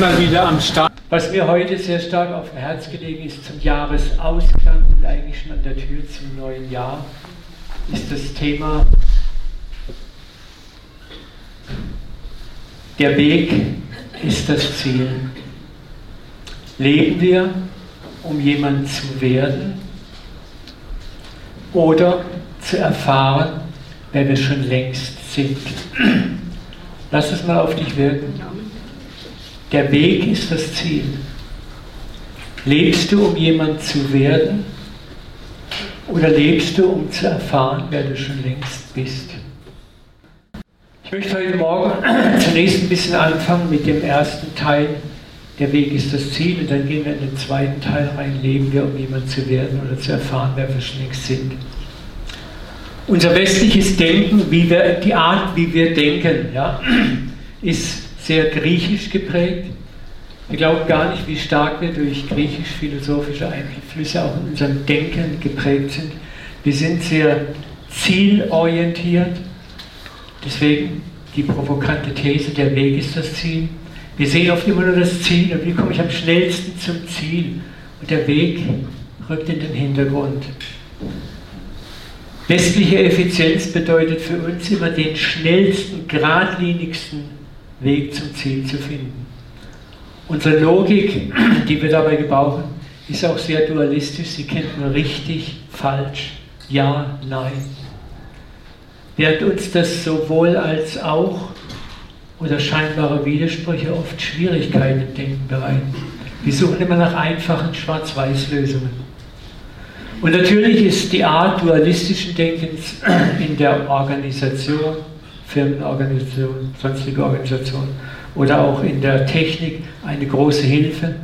Mal wieder am Start. Was mir heute sehr stark auf dem Herz gelegen ist zum Jahresausklang und eigentlich schon an der Tür zum neuen Jahr, ist das Thema Der Weg ist das Ziel. Leben wir, um jemand zu werden oder zu erfahren, wer wir schon längst sind? Lass es mal auf dich wirken. Der Weg ist das Ziel. Lebst du, um jemand zu werden? Oder lebst du, um zu erfahren, wer du schon längst bist? Ich möchte heute Morgen zunächst ein bisschen anfangen mit dem ersten Teil. Der Weg ist das Ziel und dann gehen wir in den zweiten Teil rein. Leben wir, um jemand zu werden oder zu erfahren, wer wir schon längst sind. Unser westliches Denken, wie wir, die Art, wie wir denken, ja, ist sehr griechisch geprägt. Wir glauben gar nicht, wie stark wir durch griechisch-philosophische Einflüsse auch in unserem Denken geprägt sind. Wir sind sehr zielorientiert. Deswegen die provokante These, der Weg ist das Ziel. Wir sehen oft immer nur das Ziel und wie komme ich am schnellsten zum Ziel? Und der Weg rückt in den Hintergrund. Westliche Effizienz bedeutet für uns immer den schnellsten, geradlinigsten Weg zum Ziel zu finden. Unsere Logik, die wir dabei gebrauchen, ist auch sehr dualistisch. Sie kennt nur richtig, falsch, ja, nein. Während uns das sowohl als auch oder scheinbare Widersprüche oft Schwierigkeiten im Denken bereiten. Wir suchen immer nach einfachen Schwarz-Weiß-Lösungen. Und natürlich ist die Art dualistischen Denkens in der Organisation Firmenorganisation, sonstige Organisationen oder auch in der Technik eine große Hilfe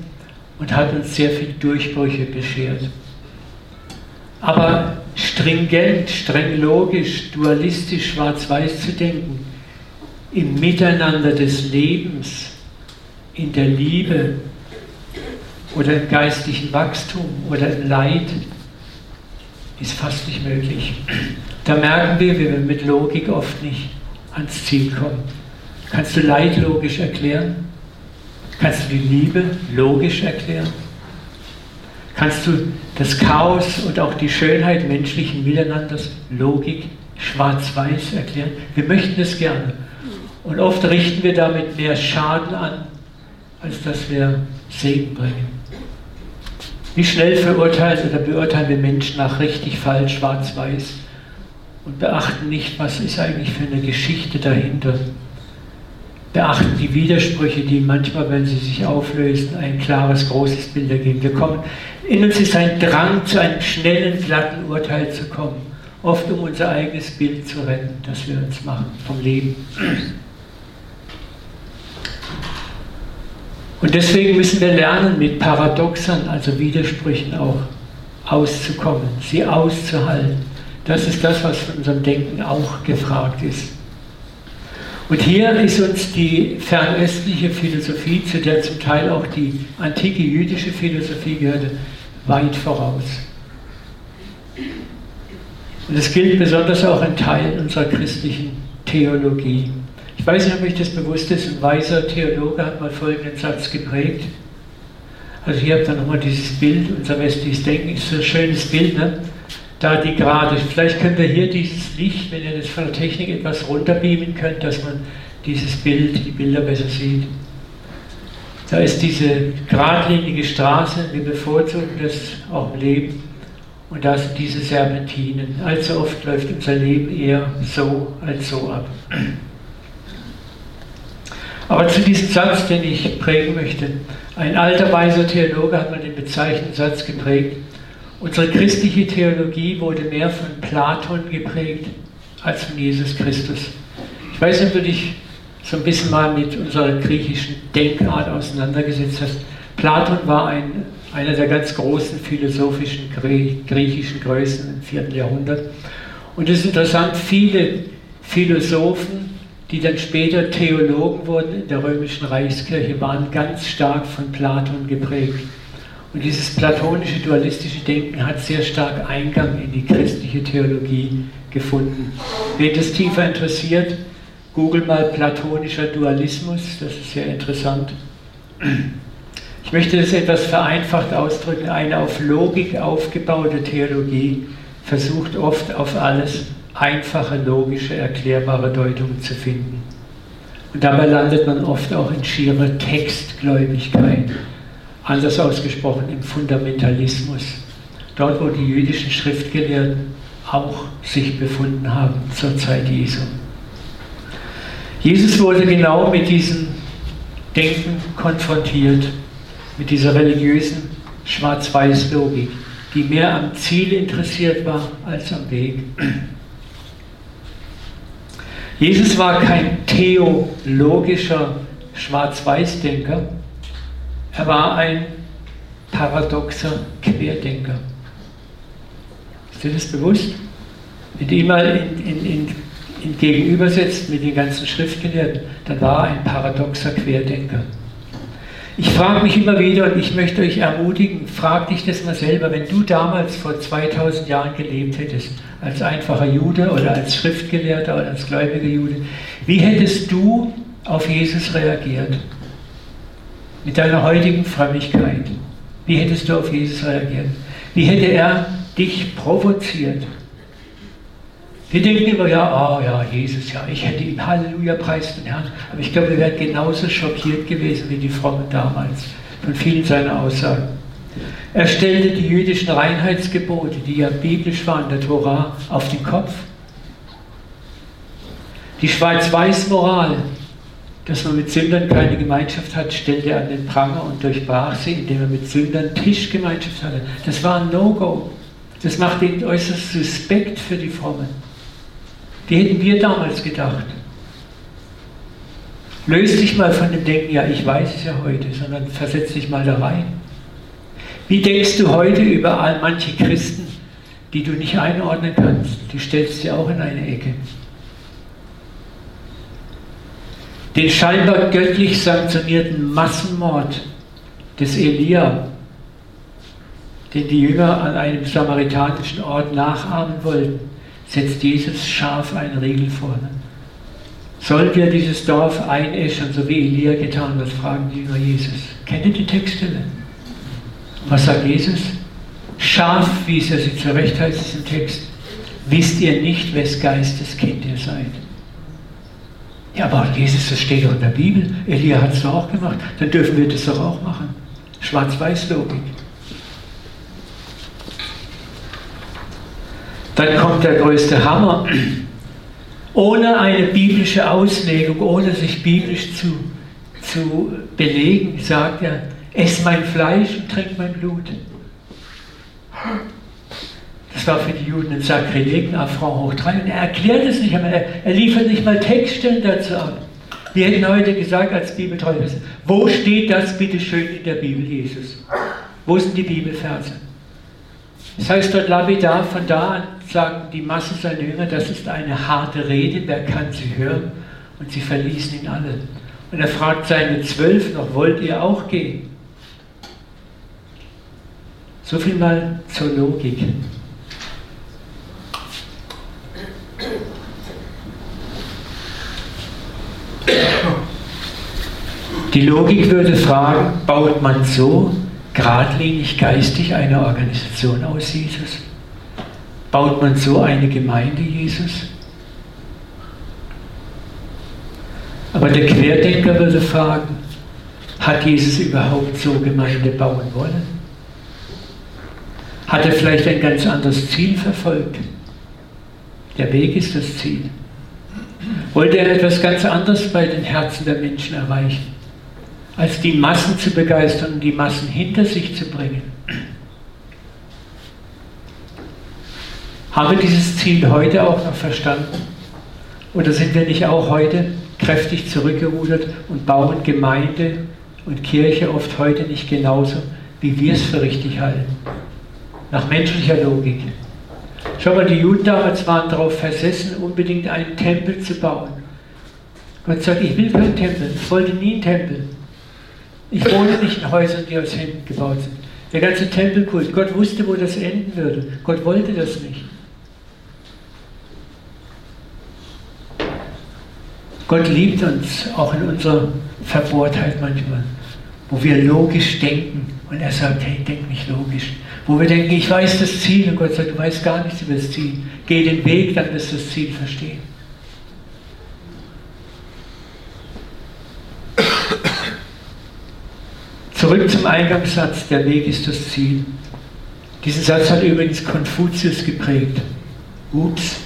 und hat uns sehr viele Durchbrüche beschert. Aber stringent, streng logisch, dualistisch, schwarz-weiß zu denken, im Miteinander des Lebens, in der Liebe oder im geistlichen Wachstum oder im Leid, ist fast nicht möglich. Da merken wir, wie wir mit Logik oft nicht ans Ziel kommen. Kannst du Leid logisch erklären? Kannst du die Liebe logisch erklären? Kannst du das Chaos und auch die Schönheit menschlichen Miteinanders Logik schwarz-weiß erklären? Wir möchten es gerne. Und oft richten wir damit mehr Schaden an, als dass wir Segen bringen. Wie schnell verurteilen oder beurteilen wir Menschen nach richtig, falsch, schwarz-weiß? Und beachten nicht, was ist eigentlich für eine Geschichte dahinter. Beachten die Widersprüche, die manchmal, wenn sie sich auflösen, ein klares, großes Bild ergeben. Wir kommen, in uns ist ein Drang, zu einem schnellen, glatten Urteil zu kommen, oft um unser eigenes Bild zu retten, das wir uns machen vom Leben. Und deswegen müssen wir lernen, mit Paradoxern, also Widersprüchen auch auszukommen, sie auszuhalten das ist das, was von unserem Denken auch gefragt ist. Und hier ist uns die fernöstliche Philosophie, zu der zum Teil auch die antike jüdische Philosophie gehörte, weit voraus. Und das gilt besonders auch in Teilen unserer christlichen Theologie. Ich weiß nicht, ob euch das bewusst ist, ein weiser Theologe hat mal folgenden Satz geprägt. Also hier habt ihr nochmal dieses Bild, unser westliches Denken ist so ein schönes Bild, ne? Da die gerade, vielleicht könnt ihr hier dieses Licht, wenn ihr das von der Technik etwas runterbeamen könnt, dass man dieses Bild, die Bilder besser sieht. Da ist diese geradlinige Straße, wir bevorzugen das auch im Leben. Und da sind diese Serpentinen. Allzu oft läuft unser Leben eher so als so ab. Aber zu diesem Satz, den ich prägen möchte. Ein alter weiser Theologe hat mal den bezeichnenden Satz geprägt. Unsere christliche Theologie wurde mehr von Platon geprägt als von Jesus Christus. Ich weiß nicht, ob du dich so ein bisschen mal mit unserer griechischen Denkart auseinandergesetzt hast. Platon war ein, einer der ganz großen philosophischen griechischen Größen im 4. Jahrhundert. Und es ist interessant, viele Philosophen, die dann später Theologen wurden in der römischen Reichskirche, waren ganz stark von Platon geprägt. Und dieses platonische dualistische Denken hat sehr stark Eingang in die christliche Theologie gefunden. Wen das tiefer interessiert, google mal platonischer Dualismus, das ist sehr interessant. Ich möchte das etwas vereinfacht ausdrücken. Eine auf Logik aufgebaute Theologie versucht oft auf alles einfache, logische, erklärbare Deutungen zu finden. Und dabei landet man oft auch in schierer Textgläubigkeit, anders ausgesprochen im Fundamentalismus, dort wo die jüdischen Schriftgelehrten auch sich befunden haben zur Zeit Jesu. Jesus wurde genau mit diesem Denken konfrontiert, mit dieser religiösen Schwarz-Weiß-Logik, die mehr am Ziel interessiert war als am Weg. Jesus war kein theologischer Schwarz-Weiß-Denker, er war ein paradoxer Querdenker. Ist dir das bewusst? Wenn du ihn mal in, in, in, in gegenübersetzt mit den ganzen Schriftgelehrten, dann war er ein paradoxer Querdenker. Ich frage mich immer wieder und ich möchte euch ermutigen, frag dich das mal selber, wenn du damals vor 2000 Jahren gelebt hättest, als einfacher Jude oder als Schriftgelehrter oder als gläubiger Jude, wie hättest du auf Jesus reagiert? Mit deiner heutigen Frömmigkeit. Wie hättest du auf Jesus reagiert? Wie hätte er dich provoziert? Wir denken immer, ja, oh ja, Jesus, ja, ich hätte ihm Halleluja, preis den Herrn. Aber ich glaube, wir wären genauso schockiert gewesen wie die Frommen damals von vielen seiner Aussagen. Er stellte die jüdischen Reinheitsgebote, die ja biblisch waren, der Torah, auf den Kopf. Die Schwarz-Weiß-Moral, dass man mit Sündern keine Gemeinschaft hat, stellte er an den Pranger und durchbrach sie, indem er mit Sündern Tischgemeinschaft hatte. Das war ein No-Go. Das macht ihn äußerst suspekt für die Frommen. Wie hätten wir damals gedacht? Löst dich mal von dem Denken, ja, ich weiß es ja heute, sondern versetz dich mal da rein. Wie denkst du heute über all manche Christen, die du nicht einordnen kannst? Die stellst du auch in eine Ecke. Den scheinbar göttlich sanktionierten Massenmord des Elia, den die Jünger an einem samaritanischen Ort nachahmen wollten, setzt Jesus scharf einen Riegel vor. Sollen wir dieses Dorf einäschern, so wie Elia getan wird, fragen die Jünger Jesus. Kennt ihr die Textstelle? Was sagt Jesus? Scharf wies er sie zurecht, heißt es im Text. Wisst ihr nicht, wes Geistes Kind ihr seid? Ja, aber Jesus, das steht doch in der Bibel. Elia hat es doch auch gemacht. Dann dürfen wir das doch auch machen. Schwarz-Weiß-Logik. Dann kommt der größte Hammer. Ohne eine biblische Auslegung, ohne sich biblisch zu, zu belegen, sagt er, ess mein Fleisch und trink mein Blut. War für die Juden ein Sakrileg, ein Affront hoch drei. Und er erklärt es nicht einmal, er, er liefert nicht mal Textstellen dazu ab. Wir hätten heute gesagt als Bibeltreuer, wo steht das bitte schön in der Bibel, Jesus? Wo sind die Bibelverse? Das heißt dort lapidar, von da an sagen die Masse seiner Jünger, das ist eine harte Rede, wer kann sie hören? Und sie verließen ihn alle. Und er fragt seine Zwölf noch, wollt ihr auch gehen? So viel mal zur Logik. Die Logik würde fragen, baut man so geradlinig geistig eine Organisation aus, Jesus? Baut man so eine Gemeinde, Jesus? Aber der Querdenker würde fragen, hat Jesus überhaupt so Gemeinde bauen wollen? Hat er vielleicht ein ganz anderes Ziel verfolgt? Der Weg ist das Ziel. Wollte er etwas ganz anderes bei den Herzen der Menschen erreichen? Als die Massen zu begeistern und die Massen hinter sich zu bringen. Haben wir dieses Ziel heute auch noch verstanden? Oder sind wir nicht auch heute kräftig zurückgerudert und bauen Gemeinde und Kirche oft heute nicht genauso, wie wir es für richtig halten? Nach menschlicher Logik. Schau mal, die Juden damals waren darauf versessen, unbedingt einen Tempel zu bauen. Gott sagt, ich will keinen Tempel, ich wollte nie einen Tempel. Ich wohne nicht in Häusern, die aus Händen gebaut sind. Der ganze Tempelkult, Gott wusste, wo das enden würde. Gott wollte das nicht. Gott liebt uns, auch in unserer Verbohrtheit manchmal. wo wir logisch denken und er sagt, hey, denk nicht logisch. Wo wir denken, ich weiß das Ziel und Gott sagt, du weißt gar nichts über das Ziel. Geh den Weg, dann wirst du das Ziel verstehen. Zurück zum Eingangssatz, der Weg ist das Ziel. Diesen Satz hat übrigens Konfuzius geprägt. Ups,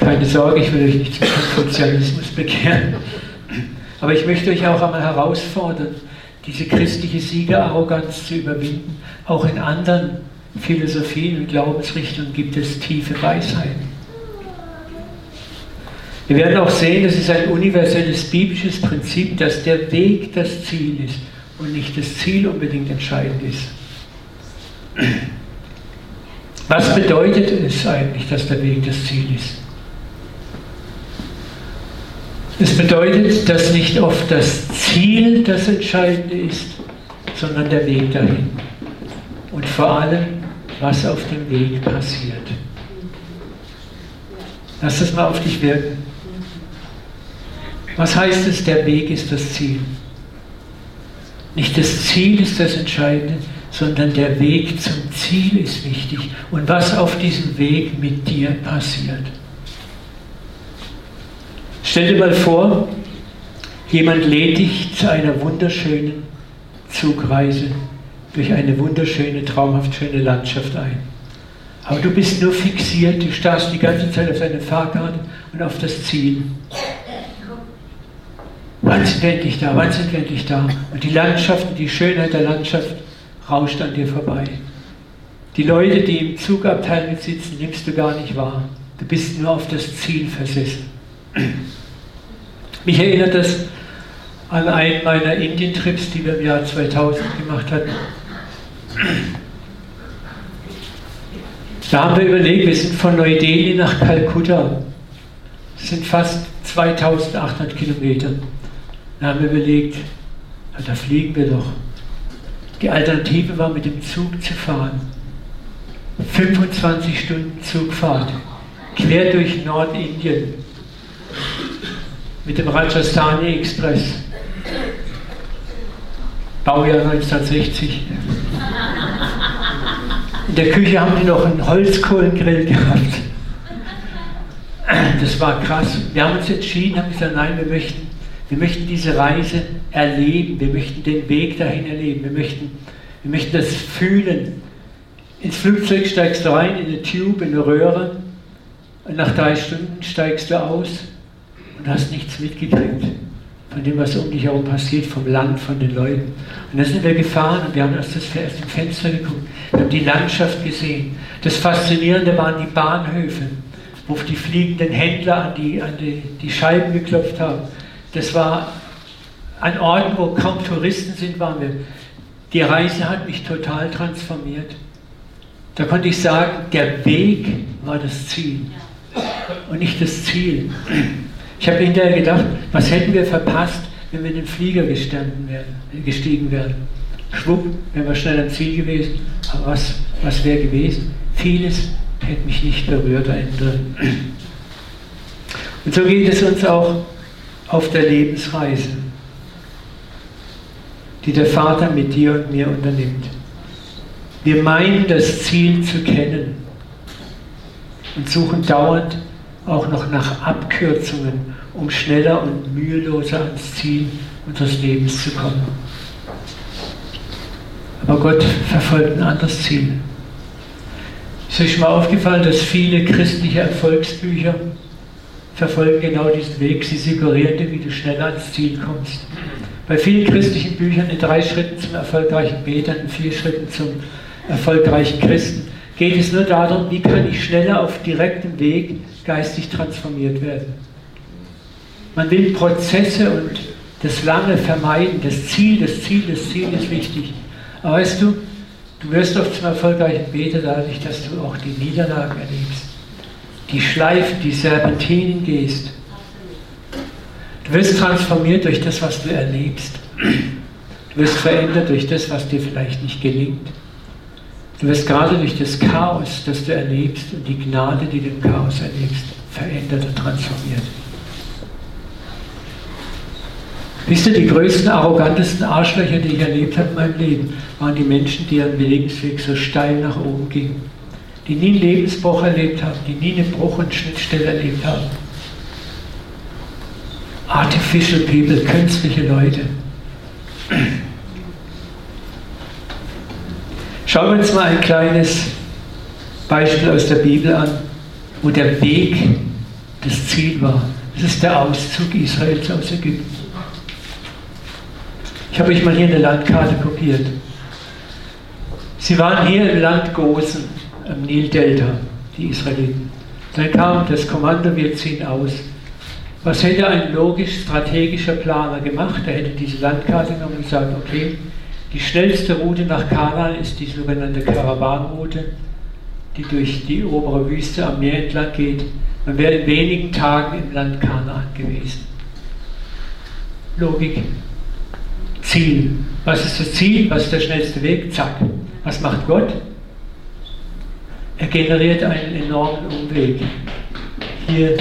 keine Sorge, ich will euch nicht zum Konfuzianismus bekehren. Aber ich möchte euch auch einmal herausfordern, diese christliche Siegerarroganz zu überwinden. Auch in anderen Philosophien und Glaubensrichtungen gibt es tiefe Weisheiten. Wir werden auch sehen, es ist ein universelles biblisches Prinzip, dass der Weg das Ziel ist und nicht das Ziel unbedingt entscheidend ist. Was bedeutet es eigentlich, dass der Weg das Ziel ist? Es bedeutet, dass nicht oft das Ziel das Entscheidende ist, sondern der Weg dahin. Und vor allem, was auf dem Weg passiert. Lass das mal auf dich wirken. Was heißt es, der Weg ist das Ziel? Nicht das Ziel ist das Entscheidende, sondern der Weg zum Ziel ist wichtig und was auf diesem Weg mit dir passiert. Stell dir mal vor, jemand lädt dich zu einer wunderschönen Zugreise durch eine wunderschöne, traumhaft schöne Landschaft ein. Aber du bist nur fixiert, du starrst die ganze Zeit auf deine Fahrkarte und auf das Ziel. Wann sind wir endlich da? Wann sind wir endlich da? Und die Landschaft die Schönheit der Landschaft rauscht an dir vorbei. Die Leute, die im Zugabteil mitsitzen, nimmst du gar nicht wahr. Du bist nur auf das Ziel versessen. Mich erinnert das an einen meiner Indien-Trips, die wir im Jahr 2000 gemacht hatten. Da haben wir überlegt, wir sind von Neu-Delhi nach Kalkutta. Das sind fast 2800 Kilometer. Da haben wir überlegt, na, da fliegen wir doch. Die Alternative war, mit dem Zug zu fahren. 25 Stunden Zugfahrt, quer durch Nordindien mit dem Rajasthani Express. Baujahr 1960. In der Küche haben die noch einen Holzkohlengrill gehabt. Das war krass. Wir haben uns entschieden, haben gesagt, nein, wir möchten, wir möchten diese Reise erleben, wir möchten den Weg dahin erleben, wir möchten, wir möchten das fühlen. Ins Flugzeug steigst du rein, in eine Tube, in eine Röhre, und nach drei Stunden steigst du aus und hast nichts mitgekriegt von dem, was um dich herum passiert, vom Land, von den Leuten. Und dann sind wir gefahren und wir haben aus dem Fenster geguckt, wir haben die Landschaft gesehen. Das Faszinierende waren die Bahnhöfe, wo die fliegenden Händler an die, an die, die Scheiben geklopft haben. Das war an Orten, wo kaum Touristen sind, waren wir. Die Reise hat mich total transformiert. Da konnte ich sagen, der Weg war das Ziel und nicht das Ziel. Ich habe hinterher gedacht, was hätten wir verpasst, wenn wir in den Flieger wären, gestiegen wären. Schwupp, wären wir schnell am Ziel gewesen. Aber was, was wäre gewesen? Vieles hätte mich nicht berührt drin. Und so geht es uns auch auf der Lebensreise, die der Vater mit dir und mir unternimmt. Wir meinen das Ziel zu kennen und suchen dauernd auch noch nach Abkürzungen, um schneller und müheloser ans Ziel unseres Lebens zu kommen. Aber Gott verfolgt ein anderes Ziel. Ist euch mal aufgefallen, dass viele christliche Erfolgsbücher verfolgen genau diesen Weg. Sie suggerieren dir, wie du schneller ans Ziel kommst. Bei vielen christlichen Büchern in drei Schritten zum erfolgreichen Beter, in vier Schritten zum erfolgreichen Christen geht es nur darum, wie kann ich schneller auf direktem Weg geistig transformiert werden. Man will Prozesse und das Lange vermeiden. Das Ziel, das Ziel, das Ziel ist wichtig. Aber weißt du, du wirst oft zum erfolgreichen Beter dadurch, dass du auch die Niederlagen erlebst. Die Schleifen, die Serpentinen gehst. Du wirst transformiert durch das, was du erlebst. Du wirst verändert durch das, was dir vielleicht nicht gelingt. Du wirst gerade durch das Chaos, das du erlebst und die Gnade, die du im Chaos erlebst, verändert und transformiert. Wisst ihr, die größten, arrogantesten Arschlöcher, die ich erlebt habe in meinem Leben, waren die Menschen, die ihren Lebensweg so steil nach oben gingen. Die nie einen Lebensbruch erlebt haben, die nie einen Bruch und Schnittstelle erlebt haben. Artificial people, künstliche Leute. Schauen wir uns mal ein kleines Beispiel aus der Bibel an, wo der Weg das Ziel war. Das ist der Auszug Israels aus Ägypten. Ich habe euch mal hier eine Landkarte kopiert. Sie waren hier im Land Gosen, am Nildelta, die Israeliten. Dann kam das Kommando, wir ziehen aus. Was hätte ein logisch-strategischer Planer gemacht? Er hätte diese Landkarte genommen und gesagt, okay, die schnellste Route nach Kanaan ist die sogenannte Karawanroute, die durch die obere Wüste am Meer entlang geht. Man wäre in wenigen Tagen im Land Kanaan gewesen. Logik. Ziel. Was ist das Ziel? Was ist der schnellste Weg? Zack. Was macht Gott? Er generiert einen enormen Umweg. Hier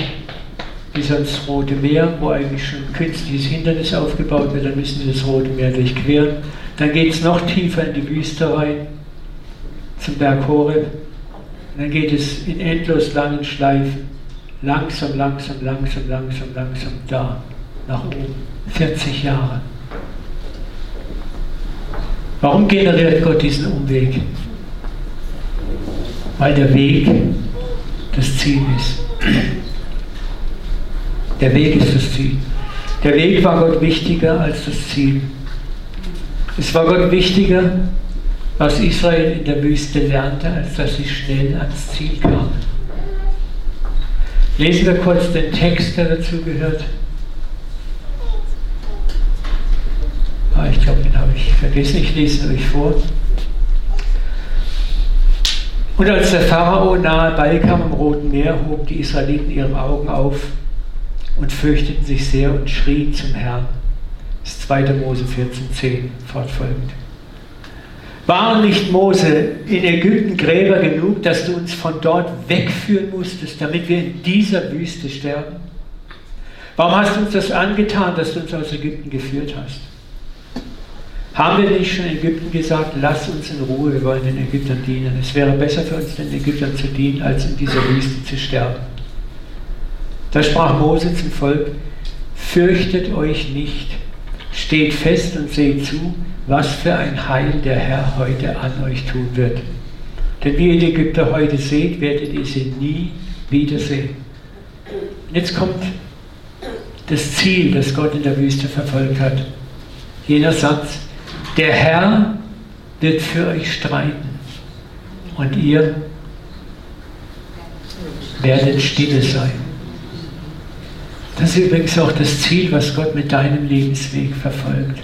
ans Rote Meer, wo eigentlich schon ein künstliches Hindernis aufgebaut wird, dann müssen wir das Rote Meer durchqueren. Dann geht es noch tiefer in die Wüste rein, zum Berg Horeb. dann geht es in endlos langen Schleifen, langsam, langsam, langsam, langsam, langsam da, nach oben. 40 Jahre. Warum generiert Gott diesen Umweg? Weil der Weg das Ziel ist. Der Weg ist das Ziel. Der Weg war Gott wichtiger als das Ziel. Es war Gott wichtiger, was Israel in der Wüste lernte, als dass sie schnell ans Ziel kamen. Lesen wir kurz den Text, der dazu gehört. Ah, ich glaube, den habe ich vergessen. Ich lese ihn euch vor. Und als der Pharao nahe beikam im Roten Meer, hoben die Israeliten ihre Augen auf und fürchteten sich sehr und schrien zum Herrn. Das ist 2. Mose 14,10 fortfolgend. Waren nicht Mose in Ägypten Gräber genug, dass du uns von dort wegführen musstest, damit wir in dieser Wüste sterben? Warum hast du uns das angetan, dass du uns aus Ägypten geführt hast? Haben wir nicht schon Ägypten gesagt, lass uns in Ruhe, wir wollen den Ägyptern dienen. Es wäre besser für uns, den Ägyptern zu dienen, als in dieser Wüste zu sterben. Da sprach Mose zum Volk, fürchtet euch nicht, steht fest und seht zu, was für ein Heil der Herr heute an euch tun wird. Denn wie ihr die Ägypter heute seht, werdet ihr sie nie wiedersehen. Und jetzt kommt das Ziel, das Gott in der Wüste verfolgt hat. Jener Satz, der Herr wird für euch streiten und ihr werdet stille sein. Das ist übrigens auch das Ziel, was Gott mit deinem Lebensweg verfolgt.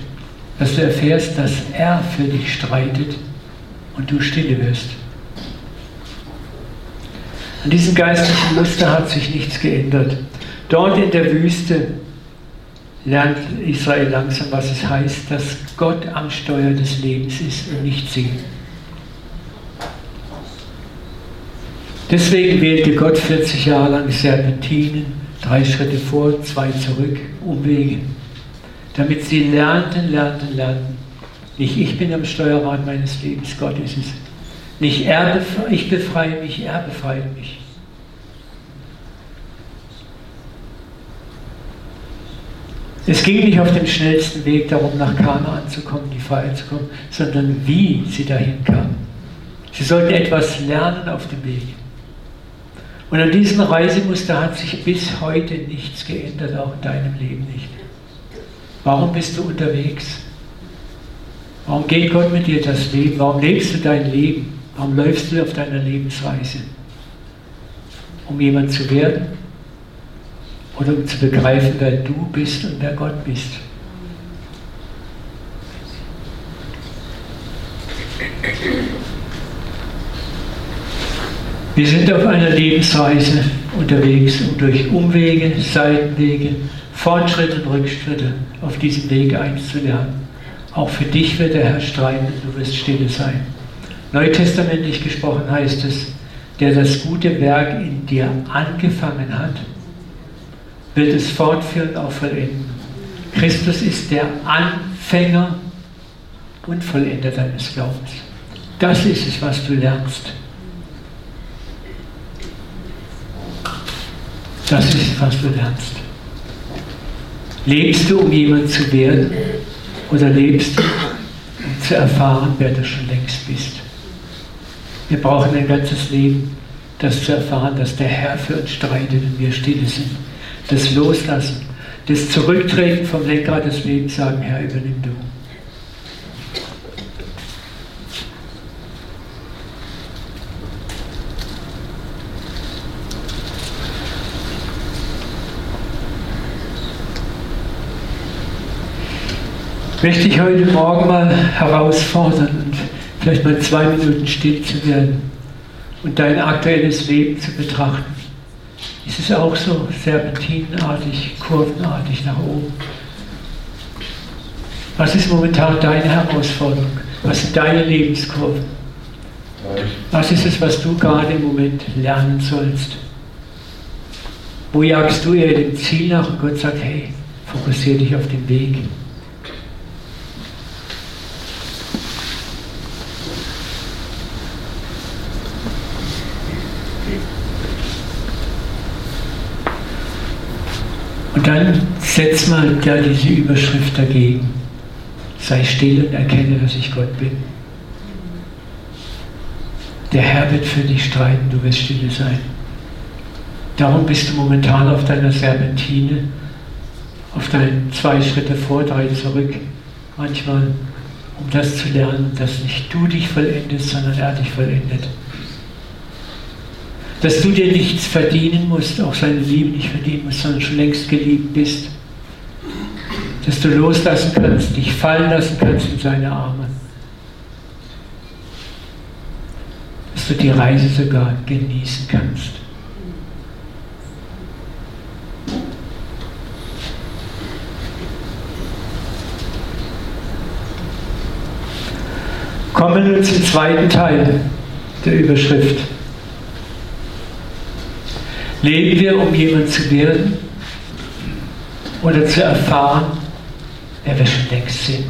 Dass du erfährst, dass er für dich streitet und du stille wirst. An diesem geistlichen Muster hat sich nichts geändert. Dort in der Wüste lernt Israel langsam, was es heißt, dass Gott am Steuer des Lebens ist und nicht sie. Deswegen wählte Gott 40 Jahre lang Serpentinen, drei Schritte vor, zwei zurück, Umwege, damit sie lernten, lernten, lernten. Nicht ich bin am Steuerrad meines Lebens, Gott ist es. Nicht er, ich befreie mich, er befreit mich. Es ging nicht auf dem schnellsten Weg darum, nach Kanaan zu kommen, die Freiheit zu kommen, sondern wie sie dahin kamen. Sie sollten etwas lernen auf dem Weg. Und an diesem Reisemuster hat sich bis heute nichts geändert, auch in deinem Leben nicht. Warum bist du unterwegs? Warum geht Gott mit dir das Leben? Warum lebst du dein Leben? Warum läufst du auf deiner Lebensreise? Um jemand zu werden? Oder um zu begreifen, wer du bist und wer Gott bist. Wir sind auf einer Lebensreise unterwegs, um durch Umwege, Seitenwege, Fortschritte und Rückschritte auf diesem Weg eins zu lernen. Auch für dich wird der Herr streiten und du wirst stille sein. Neutestamentlich gesprochen heißt es, der das gute Werk in dir angefangen hat, wird es fortführen, auch vollenden. Christus ist der Anfänger und Vollender deines Glaubens. Das ist es, was du lernst. Das ist es, was du lernst. Lebst du, um jemand zu werden, oder lebst du, um zu erfahren, wer du schon längst bist? Wir brauchen ein ganzes Leben, das zu erfahren, dass der Herr für uns streitet und wir stille sind. Das Loslassen, das Zurücktreten vom Lenkrad des Lebens, sagen, Herr, übernimm du. möchte ich heute Morgen mal herausfordern und vielleicht mal zwei Minuten still zu werden und dein aktuelles Leben zu betrachten. Ist es auch so serpentinenartig, kurvenartig nach oben? Was ist momentan deine Herausforderung? Was sind deine Lebenskurven? Was ist es, was du gerade im Moment lernen sollst? Wo jagst du eher dem Ziel nach und Gott sagt, hey, fokussiere dich auf den Weg. Und dann setz mal ja diese Überschrift dagegen. Sei still und erkenne, dass ich Gott bin. Der Herr wird für dich streiten, du wirst stille sein. Darum bist du momentan auf deiner Serpentine, auf deinen zwei Schritte vor, drei zurück. Manchmal, um das zu lernen, dass nicht du dich vollendest, sondern er dich vollendet dass du dir nichts verdienen musst, auch seine Liebe nicht verdienen musst, sondern schon längst geliebt bist. Dass du loslassen kannst, dich fallen lassen kannst in seine Arme. Dass du die Reise sogar genießen kannst. Kommen wir nun zum zweiten Teil der Überschrift. Leben wir, um jemand zu werden oder zu erfahren, wer wir schon längst sind?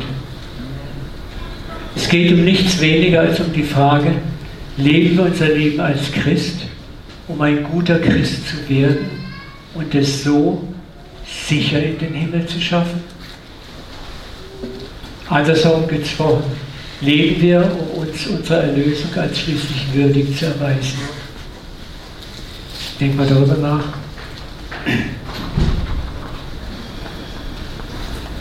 Es geht um nichts weniger als um die Frage, leben wir unser Leben als Christ, um ein guter Christ zu werden und es so sicher in den Himmel zu schaffen? Andersherum gesprochen, leben wir, um uns unserer Erlösung als schließlich würdig zu erweisen? Denk mal darüber nach.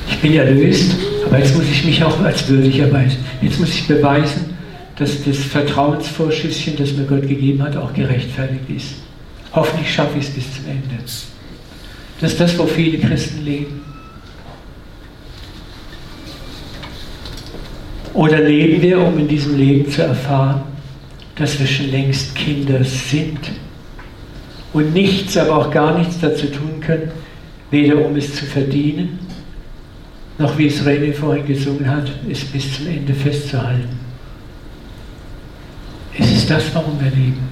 Ich bin erlöst, aber jetzt muss ich mich auch als würdig erweisen. Jetzt muss ich beweisen, dass das Vertrauensvorschüsschen, das mir Gott gegeben hat, auch gerechtfertigt ist. Hoffentlich schaffe ich es bis zum Ende. Das ist das, wo viele Christen leben. Oder leben wir, um in diesem Leben zu erfahren, dass wir schon längst Kinder sind und nichts, aber auch gar nichts dazu tun können, weder um es zu verdienen, noch wie es René vorhin gesungen hat, es bis zum Ende festzuhalten. Es ist das, warum wir leben.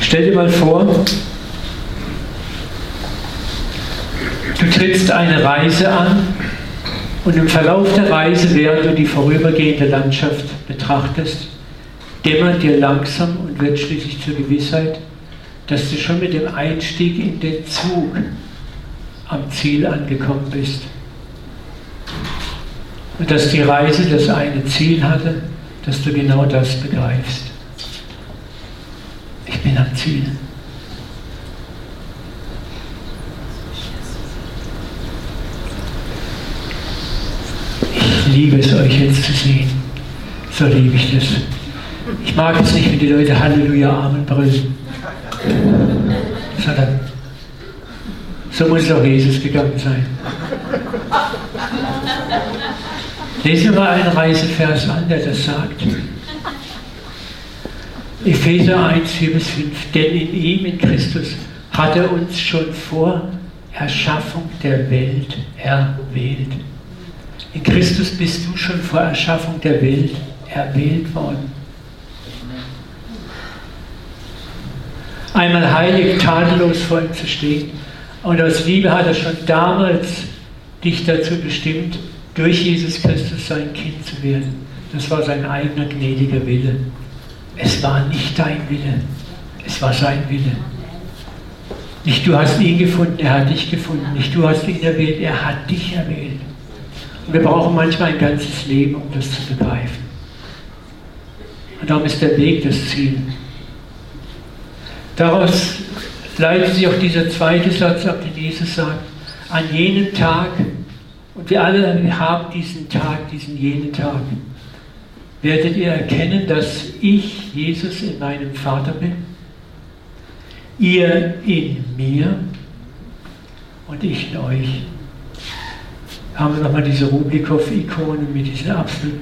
Stell dir mal vor, du trittst eine Reise an und im Verlauf der Reise, während du die vorübergehende Landschaft betrachtest, dämmert dir langsam und wird schließlich zur Gewissheit, dass du schon mit dem Einstieg in den Zug am Ziel angekommen bist. Und dass die Reise das eine Ziel hatte, dass du genau das begreifst. Ich bin am Ziel. Liebe es, euch jetzt zu sehen. So liebe ich das. Ich mag es nicht, wenn die Leute Halleluja, Amen brüllen. Sondern so muss auch Jesus gegangen sein. Lesen wir mal einen Reisevers an, der das sagt. Epheser 1, 4 bis 5. Denn in ihm, in Christus, hat er uns schon vor Erschaffung der Welt erwählt in Christus bist du schon vor Erschaffung der Welt erwählt worden. einmal heilig, tadellos vor ihm zu stehen. Und aus Liebe hat er schon damals dich dazu bestimmt, durch Jesus Christus sein Kind zu werden. Das war sein eigener gnädiger Wille. Es war nicht dein Wille, es war sein Wille. Nicht du hast ihn gefunden, er hat dich gefunden. Nicht du hast ihn erwählt, er hat dich erwählt. Wir brauchen manchmal ein ganzes Leben, um das zu begreifen. Und darum ist der Weg das Ziel. Daraus leitet sich auch dieser zweite Satz ab, den Jesus sagt, an jenem Tag, und wir alle haben diesen Tag, diesen jenen Tag, werdet ihr erkennen, dass ich, Jesus, in meinem Vater bin, ihr in mir und ich in euch. Haben wir nochmal diese Rublikow-Ikone mit diesen absolut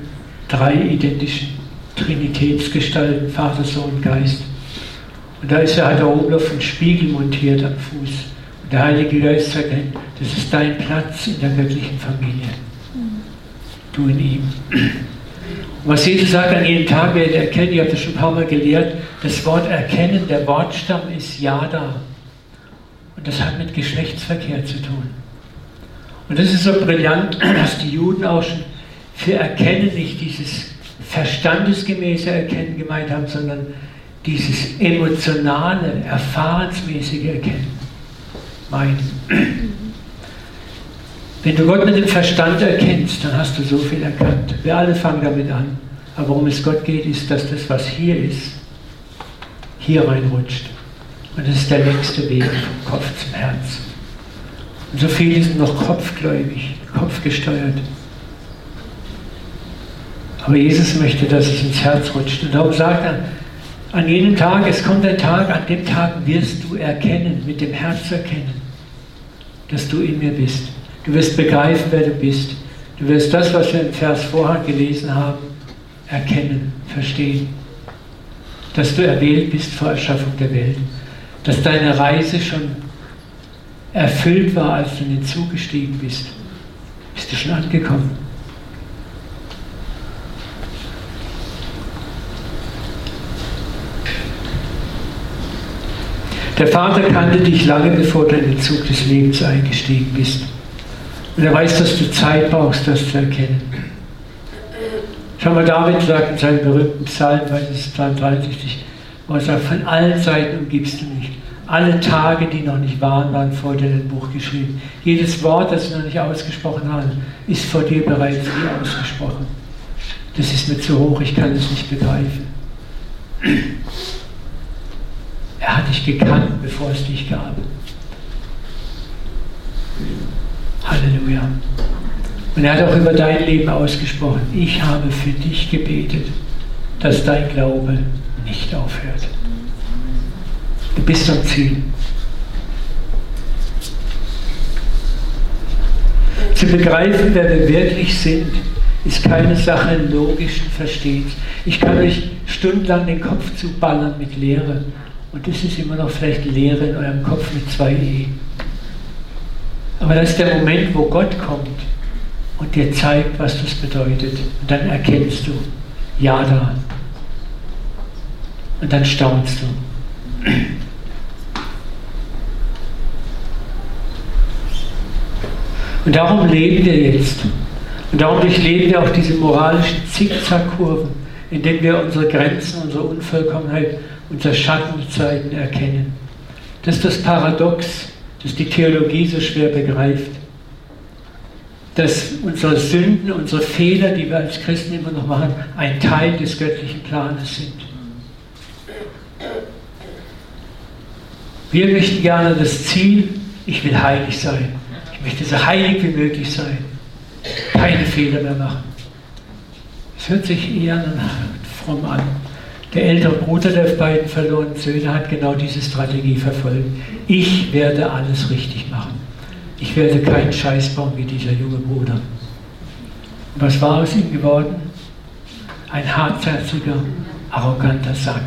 drei identischen Trinitätsgestalten, Vater, Sohn, Geist. Und da ist ja, der oben auf einen Spiegel montiert am Fuß. Und der Heilige Geist sagt, das ist dein Platz in der göttlichen Familie. Du in ihm. Und was Jesus sagt, an jedem Tag werdet ihr erkennen, ihr habt das schon ein paar Mal gelehrt, das Wort erkennen, der Wortstamm ist Yada. Und das hat mit Geschlechtsverkehr zu tun. Und das ist so brillant, dass die Juden auch schon für Erkennen nicht dieses verstandesgemäße Erkennen gemeint haben, sondern dieses emotionale, erfahrensmäßige Erkennen meinen. Wenn du Gott mit dem Verstand erkennst, dann hast du so viel erkannt. Wir alle fangen damit an. Aber worum es Gott geht, ist, dass das, was hier ist, hier reinrutscht. Und das ist der längste Weg vom Kopf zum Herz. Und so viele sind noch kopfgläubig, kopfgesteuert. Aber Jesus möchte, dass es ins Herz rutscht. Und darum sagt er, an jedem Tag, es kommt ein Tag, an dem Tag wirst du erkennen, mit dem Herz erkennen, dass du in mir bist. Du wirst begreifen, wer du bist. Du wirst das, was wir im Vers vorher gelesen haben, erkennen, verstehen. Dass du erwählt bist vor Erschaffung der Welt. Dass deine Reise schon erfüllt war, als du in den Zug gestiegen bist. Bist du schon angekommen? Der Vater kannte dich lange, bevor du in den Zug des Lebens eingestiegen bist. Und er weiß, dass du Zeit brauchst, das zu erkennen. Schau mal, David sagt in seinem berühmten Psalm, weil es ist Psalm 63, wo er sagt, von allen Seiten umgibst du mich. Alle Tage, die noch nicht waren, waren vor dir in Buch geschrieben. Jedes Wort, das wir noch nicht ausgesprochen haben, ist vor dir bereits nie ausgesprochen. Das ist mir zu hoch, ich kann es nicht begreifen. Er hat dich gekannt, bevor es dich gab. Halleluja. Und er hat auch über dein Leben ausgesprochen. Ich habe für dich gebetet, dass dein Glaube nicht aufhört. Du bist am Ziel. Zu begreifen, wer wir wirklich sind, ist keine Sache logischen Verstehens. Ich kann euch stundenlang den Kopf zuballern mit Lehre und das ist immer noch vielleicht Lehre in eurem Kopf mit zwei E. Aber das ist der Moment, wo Gott kommt und dir zeigt, was das bedeutet. Und dann erkennst du, ja da. Und dann staunst du. Und darum leben wir jetzt. Und darum durchleben wir auch diese moralischen Zickzackkurven, in denen wir unsere Grenzen, unsere Unvollkommenheit, unsere Schattenzeiten erkennen. Das ist das Paradox das die Theologie so schwer begreift. Dass unsere Sünden, unsere Fehler, die wir als Christen immer noch machen, ein Teil des göttlichen Planes sind. Wir möchten gerne das Ziel, ich will heilig sein. Ich möchte so heilig wie möglich sein. Keine Fehler mehr machen. Es hört sich eher fromm an. Der ältere Bruder der beiden verlorenen Söhne hat genau diese Strategie verfolgt. Ich werde alles richtig machen. Ich werde keinen Scheiß bauen wie dieser junge Bruder. Und was war aus ihm geworden? Ein hartherziger, arroganter Sack,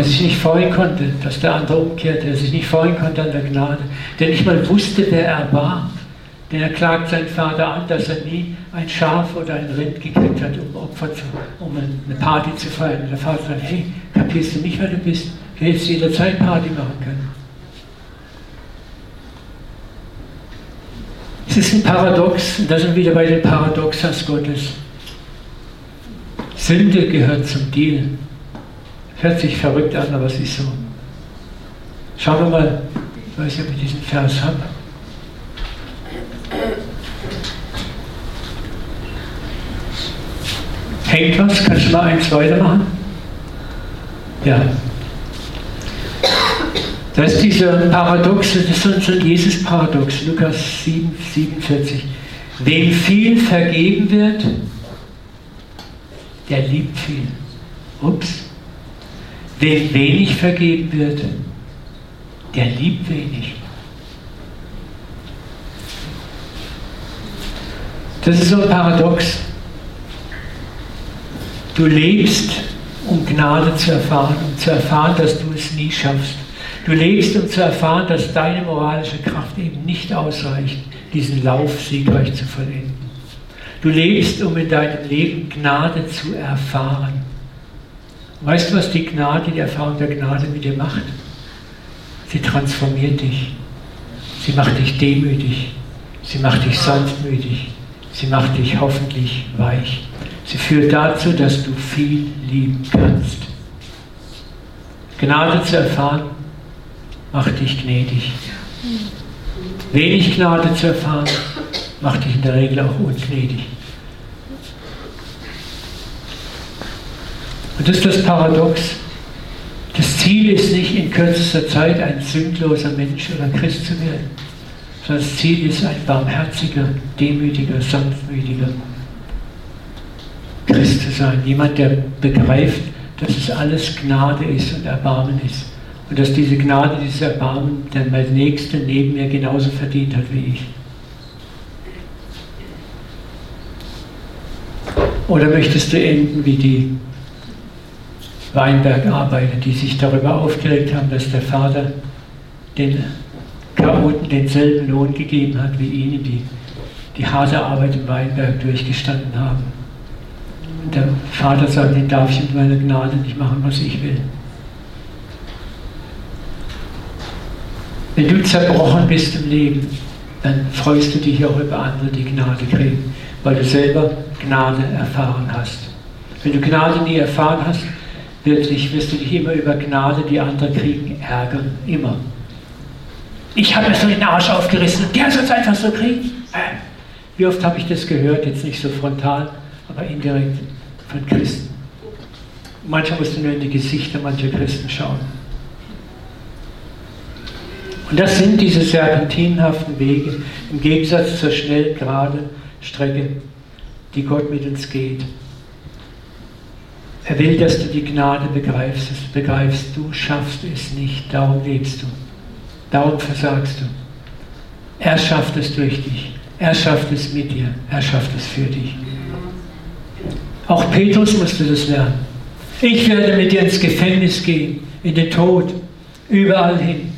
der sich nicht freuen konnte, dass der andere umkehrt, der sich nicht freuen konnte an der Gnade, der nicht mal wusste, wer er war. Denn er klagt seinen Vater an, dass er nie ein Schaf oder ein Rind gekriegt hat, um Opfer zu, um eine Party zu feiern. Und der Vater sagt, hey, Kapierst du nicht, wer du bist? Du hättest jederzeit Party machen können. Es ist ein Paradox, und da sind wir wieder bei den Paradoxas Gottes. Sünde gehört zum Deal. Hört sich verrückt an, aber es ist so. Schauen wir mal, ob ich diesen Vers habe. Hängt was? Kannst du mal eins weitermachen? Ja. Das ist dieser Paradox, das ist ein Jesus-Paradox, Lukas 7, 47. Wem viel vergeben wird, der liebt viel. Ups. Wem wenig vergeben wird, der liebt wenig. Das ist so ein Paradox. Du lebst, um Gnade zu erfahren, um zu erfahren, dass du es nie schaffst. Du lebst, um zu erfahren, dass deine moralische Kraft eben nicht ausreicht, diesen Lauf siegreich zu vollenden. Du lebst, um in deinem Leben Gnade zu erfahren. Weißt du, was die Gnade, die Erfahrung der Gnade mit dir macht? Sie transformiert dich. Sie macht dich demütig. Sie macht dich sanftmütig. Sie macht dich hoffentlich weich. Sie führt dazu, dass du viel lieben kannst. Gnade zu erfahren, macht dich gnädig. Wenig Gnade zu erfahren, macht dich in der Regel auch ungnädig. Und das ist das Paradox. Das Ziel ist nicht in kürzester Zeit ein sündloser Mensch oder Christ zu werden, sondern das Ziel ist ein barmherziger, demütiger, sanftmütiger Christ zu sein. Jemand, der begreift, dass es alles Gnade ist und Erbarmen ist. Und dass diese Gnade, dieses Erbarmen, der mein Nächster neben mir genauso verdient hat wie ich. Oder möchtest du enden wie die Weinbergarbeiter, die sich darüber aufgeregt haben, dass der Vater den Chaoten denselben Lohn gegeben hat wie ihnen, die die harte Arbeit im Weinberg durchgestanden haben. Und der Vater sagt, den darf ich mit meiner Gnade nicht machen, was ich will. Wenn du zerbrochen bist im Leben, dann freust du dich auch über andere, die Gnade kriegen, weil du selber Gnade erfahren hast. Wenn du Gnade nie erfahren hast, wirklich wirst du dich immer über Gnade, die andere kriegen, ärgern. Immer. Ich habe mir so den Arsch aufgerissen der soll es einfach so kriegen. Äh, wie oft habe ich das gehört, jetzt nicht so frontal, aber indirekt von Christen. Manchmal musst du nur in die Gesichter mancher Christen schauen. Und das sind diese serpentinhaften Wege im Gegensatz zur schnell gerade Strecke, die Gott mit uns geht. Er will, dass du die Gnade begreifst, dass du begreifst, du schaffst es nicht, darum lebst du, darum versagst du. Er schafft es durch dich, er schafft es mit dir, er schafft es für dich. Auch Petrus musste das lernen. Ich werde mit dir ins Gefängnis gehen, in den Tod, überall hin.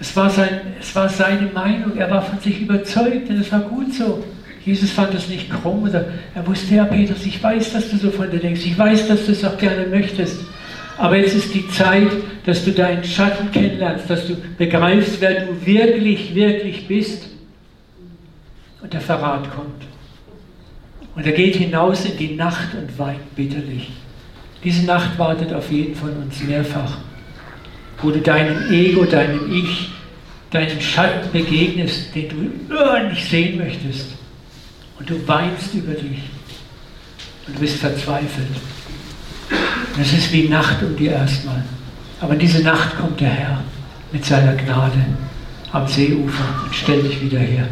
Es war, sein, es war seine Meinung, er war von sich überzeugt und es war gut so. Jesus fand das nicht krumm. Oder er wusste, ja, Petrus, ich weiß, dass du so von dir denkst. Ich weiß, dass du es auch gerne möchtest. Aber jetzt ist die Zeit, dass du deinen Schatten kennenlernst, dass du begreifst, wer du wirklich, wirklich bist. Und der Verrat kommt. Und er geht hinaus in die Nacht und weint bitterlich. Diese Nacht wartet auf jeden von uns mehrfach, wo du deinem Ego, deinem Ich, deinem Schatten begegnest, den du nicht sehen möchtest. Und du weinst über dich. Und du bist verzweifelt. Und es ist wie Nacht um dir erstmal. Aber in diese Nacht kommt der Herr mit seiner Gnade am Seeufer und stellt dich wieder her.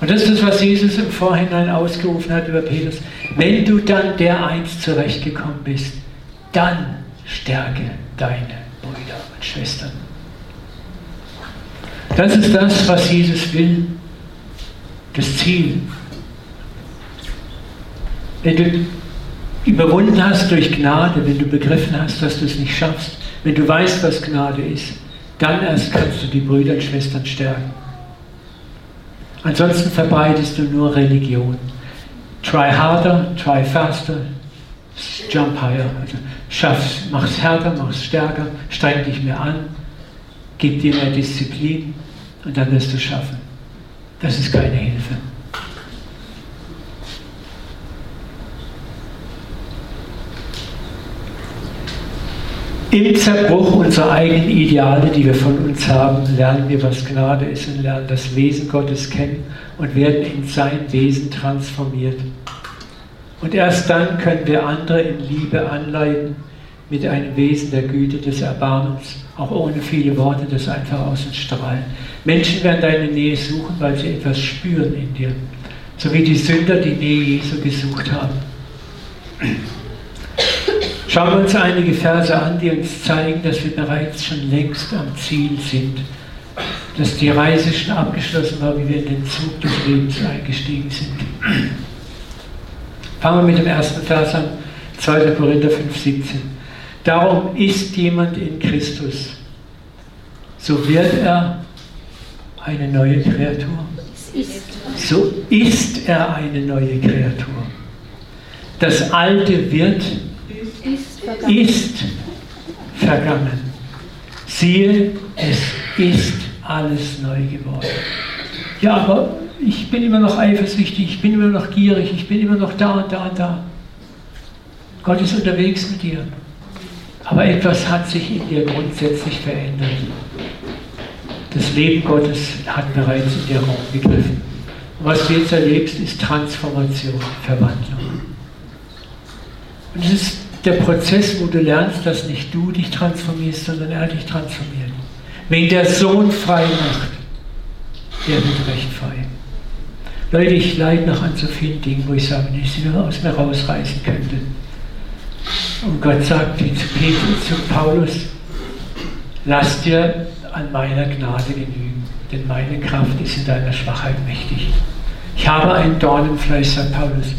Und das ist das, was Jesus im Vorhinein ausgerufen hat über Petrus. Wenn du dann der einst zurechtgekommen bist, dann stärke deine Brüder und Schwestern. Das ist das, was Jesus will. Das Ziel wenn du überwunden hast durch Gnade, wenn du begriffen hast, dass du es nicht schaffst, wenn du weißt, was Gnade ist, dann erst kannst du die Brüder und Schwestern stärken. Ansonsten verbreitest du nur Religion. Try harder, try faster, jump higher. Also Schaff's, mach's härter, mach's stärker, streng dich mehr an, gib dir mehr Disziplin und dann wirst du schaffen. Das ist keine Hilfe. Im Zerbruch unserer eigenen Ideale, die wir von uns haben, lernen wir, was Gnade ist und lernen das Wesen Gottes kennen und werden in sein Wesen transformiert. Und erst dann können wir andere in Liebe anleiten mit einem Wesen der Güte, des Erbarmens, auch ohne viele Worte, das einfach aus uns strahlen. Menschen werden deine Nähe suchen, weil sie etwas spüren in dir, so wie die Sünder die Nähe Jesu gesucht haben. Schauen wir uns einige Verse an, die uns zeigen, dass wir bereits schon längst am Ziel sind, dass die Reise schon abgeschlossen war, wie wir in den Zug des Lebens eingestiegen sind. Fangen wir mit dem ersten Vers an, 2. Korinther 5, 17. Darum ist jemand in Christus, so wird er eine neue Kreatur. So ist er eine neue Kreatur. Das Alte wird ist vergangen. Siehe, es ist alles neu geworden. Ja, aber ich bin immer noch eifersüchtig, ich bin immer noch gierig, ich bin immer noch da und da und da. Gott ist unterwegs mit dir. Aber etwas hat sich in dir grundsätzlich verändert. Das Leben Gottes hat bereits in dir Raum gegriffen. Und was du jetzt erlebst, ist Transformation, Verwandlung. Und es ist der Prozess, wo du lernst, dass nicht du dich transformierst, sondern er dich transformiert. Wenn der Sohn frei macht, der wird recht frei. Leute, ich leide noch an so vielen Dingen, wo ich sage, wenn ich sie aus mir rausreißen könnte. Und Gott sagt wie zu Petrus, zu Paulus, lass dir an meiner Gnade genügen, denn meine Kraft ist in deiner Schwachheit mächtig. Ich habe ein Dorn im Fleisch, sagt Paulus,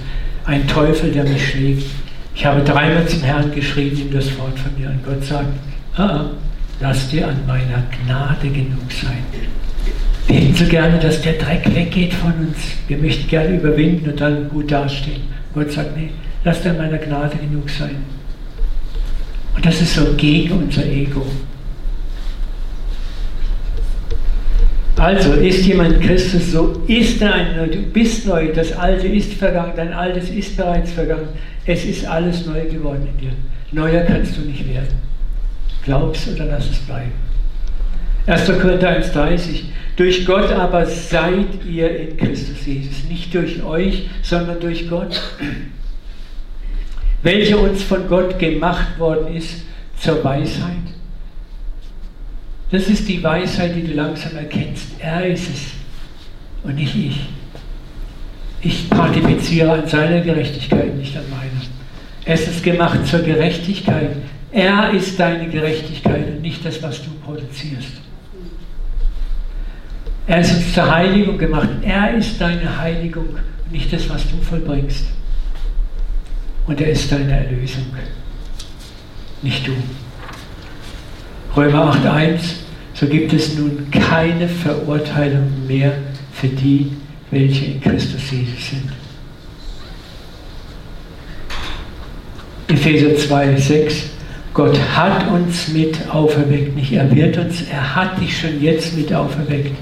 ein Teufel, der mich schlägt. Ich habe dreimal zum Herrn geschrien, ihm das Wort von mir. Und Gott sagt, ah, lass dir an meiner Gnade genug sein. Wir hätten so gerne, dass der Dreck weggeht von uns. Wir möchten gerne überwinden und dann gut dastehen. Gott sagt, nee, lass dir an meiner Gnade genug sein. Und das ist so gegen unser Ego. Also ist jemand Christus, so ist er ein Neu. Du bist neu, das Alte ist vergangen, dein Altes ist bereits vergangen. Es ist alles neu geworden in dir. Neuer kannst du nicht werden. Glaub's oder lass es bleiben. 1. Korinther 1,30 Durch Gott aber seid ihr in Christus Jesus. Nicht durch euch, sondern durch Gott. Welcher uns von Gott gemacht worden ist zur Weisheit. Das ist die Weisheit, die du langsam erkennst. Er ist es und nicht ich. Ich partizipiere an seiner Gerechtigkeit, nicht an meiner. Es ist gemacht zur Gerechtigkeit. Er ist deine Gerechtigkeit und nicht das, was du produzierst. Er ist uns zur Heiligung gemacht. Er ist deine Heiligung und nicht das, was du vollbringst. Und er ist deine Erlösung, nicht du. Römer 8.1, so gibt es nun keine Verurteilung mehr für die, welche in Christus Jesus sind. Epheser 2, 6. Gott hat uns mit auferweckt, nicht er wird uns, er hat dich schon jetzt mit auferweckt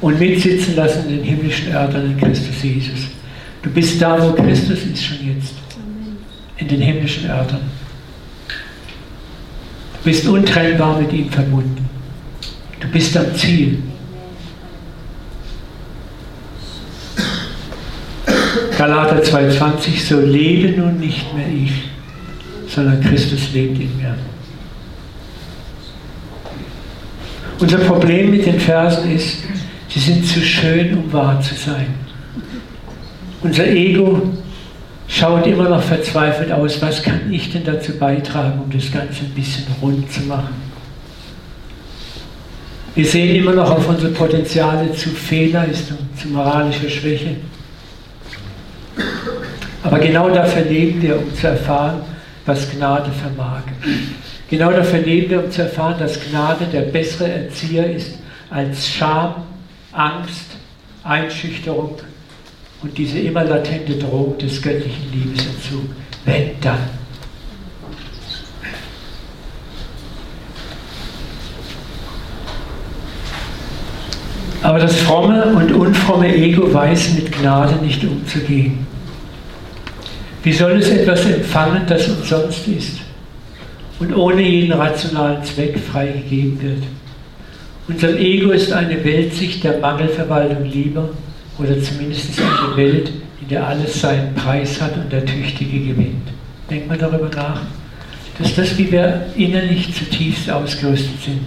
und mitsitzen lassen in den himmlischen Örtern in Christus Jesus. Du bist da, wo Christus ist schon jetzt, in den himmlischen Örtern. Du bist untrennbar mit ihm verbunden. Du bist am Ziel. Galater 2,20, so lebe nun nicht mehr ich, sondern Christus lebt in mir. Unser Problem mit den Versen ist, sie sind zu schön, um wahr zu sein. Unser Ego schaut immer noch verzweifelt aus, was kann ich denn dazu beitragen, um das Ganze ein bisschen rund zu machen. Wir sehen immer noch auf unsere Potenziale zu Fehlleistung, zu moralischer Schwäche. Aber genau dafür leben wir, um zu erfahren, was Gnade vermag. Genau dafür leben wir, um zu erfahren, dass Gnade der bessere Erzieher ist als Scham, Angst, Einschüchterung und diese immer latente Drohung des göttlichen Liebesentzugs. Wenn dann. Aber das fromme und unfromme Ego weiß mit Gnade nicht umzugehen. Wie soll es etwas empfangen, das umsonst ist und ohne jeden rationalen Zweck freigegeben wird? Unserem Ego ist eine Weltsicht der Mangelverwaltung lieber oder zumindest eine Welt, in der alles seinen Preis hat und der Tüchtige gewinnt. Denkt mal darüber nach, dass das, wie wir innerlich zutiefst ausgerüstet sind.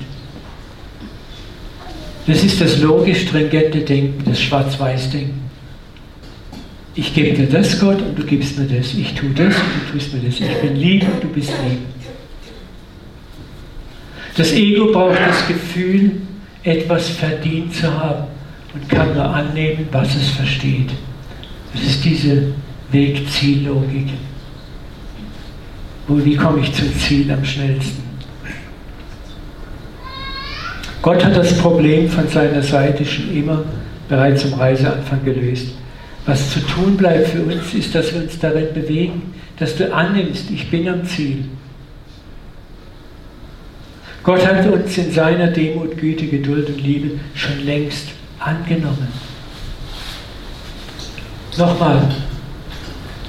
Das ist das logisch stringente Denken, das Schwarz-Weiß-Denken. Ich gebe dir das, Gott, und du gibst mir das. Ich tue das und du tust mir das. Ich bin lieb und du bist lieb. Das Ego braucht das Gefühl, etwas verdient zu haben und kann nur annehmen, was es versteht. Das ist diese Weg-Ziel-Logik. Wie komme ich zum Ziel am schnellsten? Gott hat das Problem von seiner Seite schon immer bereits am Reiseanfang gelöst. Was zu tun bleibt für uns, ist, dass wir uns darin bewegen, dass du annimmst, ich bin am Ziel. Gott hat uns in seiner Demut, Güte, Geduld und Liebe schon längst angenommen. Nochmal,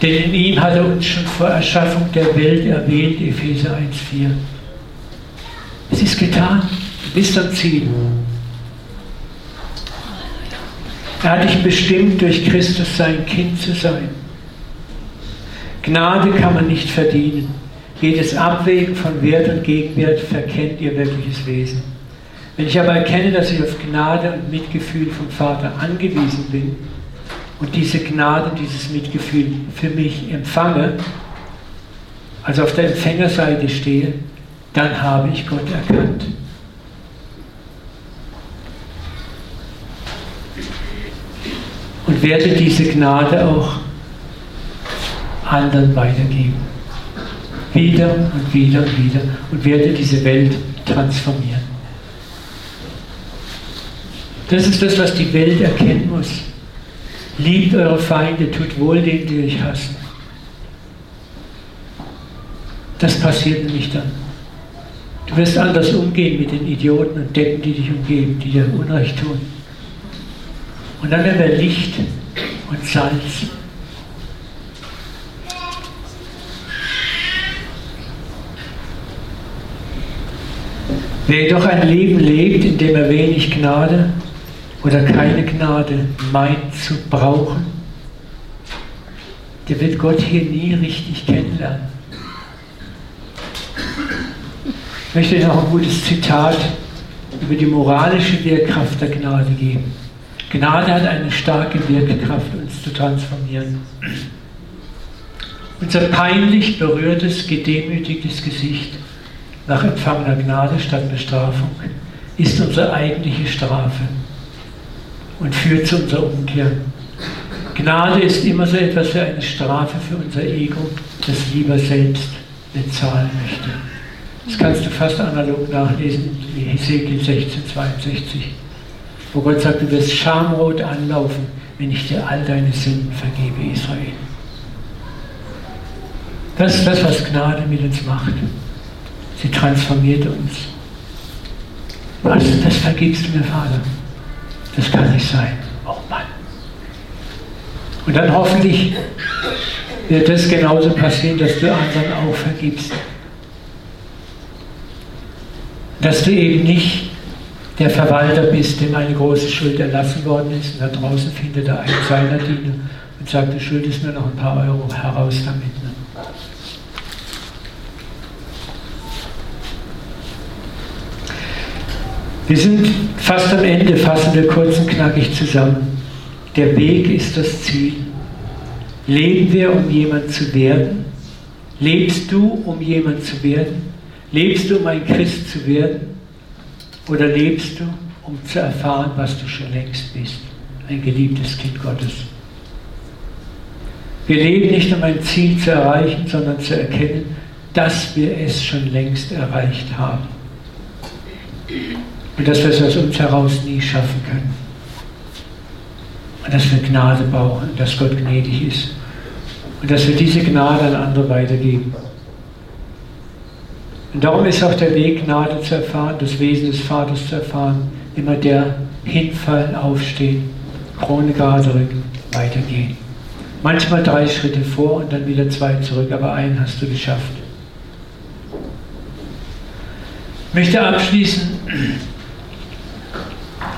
denn in ihm hat er uns schon vor Erschaffung der Welt erwählt, Epheser 1,4. Es ist getan, du bist am Ziel. Er hat dich bestimmt, durch Christus sein Kind zu sein. Gnade kann man nicht verdienen. Jedes Abwägen von Wert und Gegenwert verkennt ihr wirkliches Wesen. Wenn ich aber erkenne, dass ich auf Gnade und Mitgefühl vom Vater angewiesen bin und diese Gnade, dieses Mitgefühl für mich empfange, also auf der Empfängerseite stehe, dann habe ich Gott erkannt. Und werde diese Gnade auch anderen weitergeben. Wieder und wieder und wieder und werde diese Welt transformieren. Das ist das, was die Welt erkennen muss. Liebt eure Feinde, tut wohl denen, die euch hassen. Das passiert nämlich dann. Du wirst anders umgehen mit den Idioten und Deppen, die dich umgeben, die dir Unrecht tun. Und dann werden wir Licht und Salz. Wer jedoch ein Leben lebt, in dem er wenig Gnade oder keine Gnade meint zu brauchen, der wird Gott hier nie richtig kennenlernen. Ich möchte euch noch ein gutes Zitat über die moralische Wehrkraft der Gnade geben. Gnade hat eine starke Wirkkraft, uns zu transformieren. Unser peinlich berührtes, gedemütigtes Gesicht nach empfangener Gnade statt Bestrafung ist unsere eigentliche Strafe und führt zu unserer Umkehr. Gnade ist immer so etwas wie eine Strafe für unser Ego, das lieber selbst bezahlen möchte. Das kannst du fast analog nachlesen in Hesekiel 16, 62 wo Gott sagt, du wirst schamrot anlaufen, wenn ich dir all deine Sünden vergebe, Israel. Das ist das, was Gnade mit uns macht. Sie transformiert uns. Was? Das vergibst du mir, Vater. Das kann nicht sein. Oh Mann. Und dann hoffentlich wird das genauso passieren, dass du anderen auch vergibst. Dass du eben nicht der Verwalter bist, dem eine große Schuld erlassen worden ist. Und da draußen findet er einen seiner Diener und sagt, du schuldest mir noch ein paar Euro heraus damit. Ne? Wir sind fast am Ende, fassen wir kurz und knackig zusammen. Der Weg ist das Ziel. Leben wir, um jemand zu werden? Lebst du, um jemand zu werden? Lebst du, um ein Christ zu werden? Oder lebst du, um zu erfahren, was du schon längst bist? Ein geliebtes Kind Gottes. Wir leben nicht, um ein Ziel zu erreichen, sondern zu erkennen, dass wir es schon längst erreicht haben. Und dass wir es aus uns heraus nie schaffen können. Und dass wir Gnade brauchen, dass Gott gnädig ist. Und dass wir diese Gnade an andere weitergeben. Und darum ist auch der Weg, Gnade zu erfahren, das Wesen des Vaters zu erfahren, immer der, hinfallen, aufstehen, Krone gerade rücken, weitergehen. Manchmal drei Schritte vor und dann wieder zwei zurück, aber einen hast du geschafft. Ich möchte abschließen.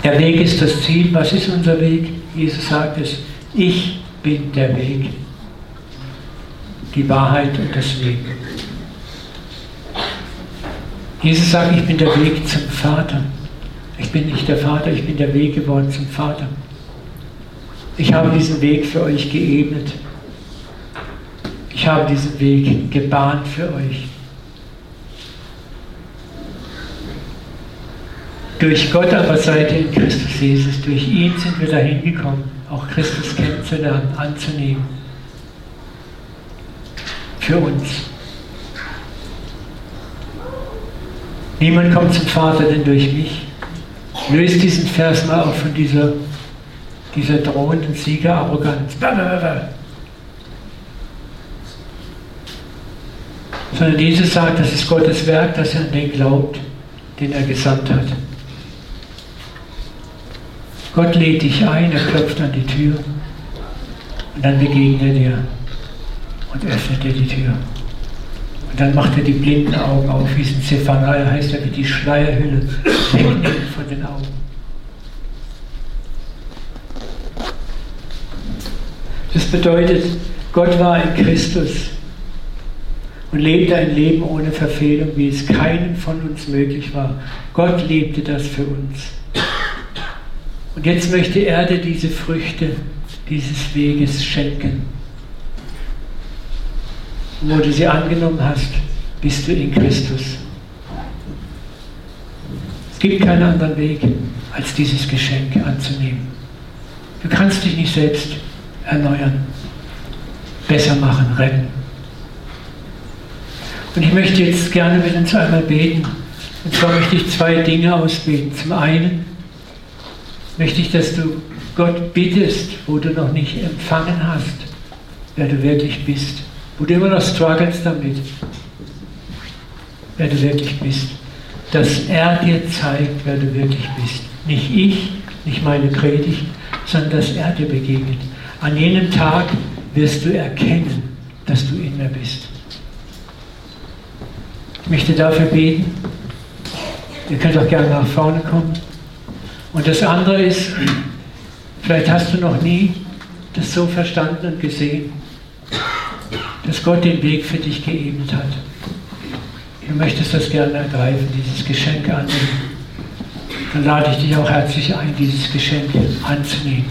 Der Weg ist das Ziel. Was ist unser Weg? Jesus sagt es, ich bin der Weg, die Wahrheit und das Leben. Jesus sagt, ich bin der Weg zum Vater. Ich bin nicht der Vater, ich bin der Weg geworden zum Vater. Ich habe diesen Weg für euch geebnet. Ich habe diesen Weg gebahnt für euch. Durch Gott aber seid ihr in Christus Jesus. Durch ihn sind wir dahin gekommen, auch Christus kennenzulernen, anzunehmen. Für uns. Niemand kommt zum Vater denn durch mich. Löst diesen Vers mal auf von dieser, dieser drohenden Siegerarroganz. Sondern Jesus sagt, das ist Gottes Werk, dass er an den glaubt, den er gesandt hat. Gott lädt dich ein, er klopft an die Tür und dann begegnet er dir und öffnet dir die Tür. Und dann macht er die blinden Augen auf, wie es in Zephaniah heißt, er wird die Schleierhülle wegnehmen von den Augen. Das bedeutet, Gott war in Christus und lebte ein Leben ohne Verfehlung, wie es keinem von uns möglich war. Gott lebte das für uns. Und jetzt möchte er dir diese Früchte dieses Weges schenken wo du sie angenommen hast, bist du in Christus. Es gibt keinen anderen Weg, als dieses Geschenk anzunehmen. Du kannst dich nicht selbst erneuern, besser machen, retten. Und ich möchte jetzt gerne mit uns einmal beten. Und zwar möchte ich zwei Dinge ausbeten. Zum einen möchte ich, dass du Gott bittest, wo du noch nicht empfangen hast, wer du wirklich bist wo du immer noch struggles damit, wer du wirklich bist. Dass er dir zeigt, wer du wirklich bist. Nicht ich, nicht meine Predigt, sondern dass er dir begegnet. An jenem Tag wirst du erkennen, dass du in mir bist. Ich möchte dafür beten. Ihr könnt auch gerne nach vorne kommen. Und das andere ist, vielleicht hast du noch nie das so verstanden und gesehen dass Gott den Weg für dich geebnet hat. Du möchtest das gerne ergreifen, dieses Geschenk annehmen. Dann lade ich dich auch herzlich ein, dieses Geschenk anzunehmen.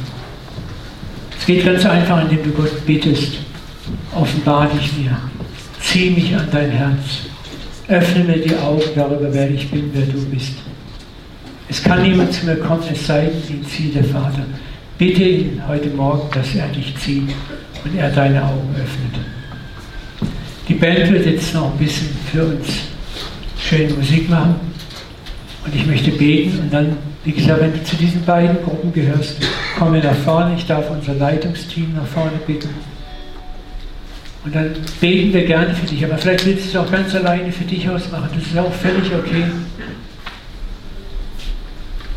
Es geht ganz einfach, indem du Gott bittest, offenbar dich mir, zieh mich an dein Herz, öffne mir die Augen darüber, wer ich bin, wer du bist. Es kann niemand zu mir kommen, es sei denn, ihn zieht der Vater. Bitte ihn heute Morgen, dass er dich zieht und er deine Augen öffnet. Die Band wird jetzt noch ein bisschen für uns schöne Musik machen. Und ich möchte beten und dann, wie gesagt, wenn du zu diesen beiden Gruppen gehörst, komme nach vorne. Ich darf unser Leitungsteam nach vorne bitten. Und dann beten wir gerne für dich. Aber vielleicht willst du es auch ganz alleine für dich ausmachen. Das ist auch völlig okay.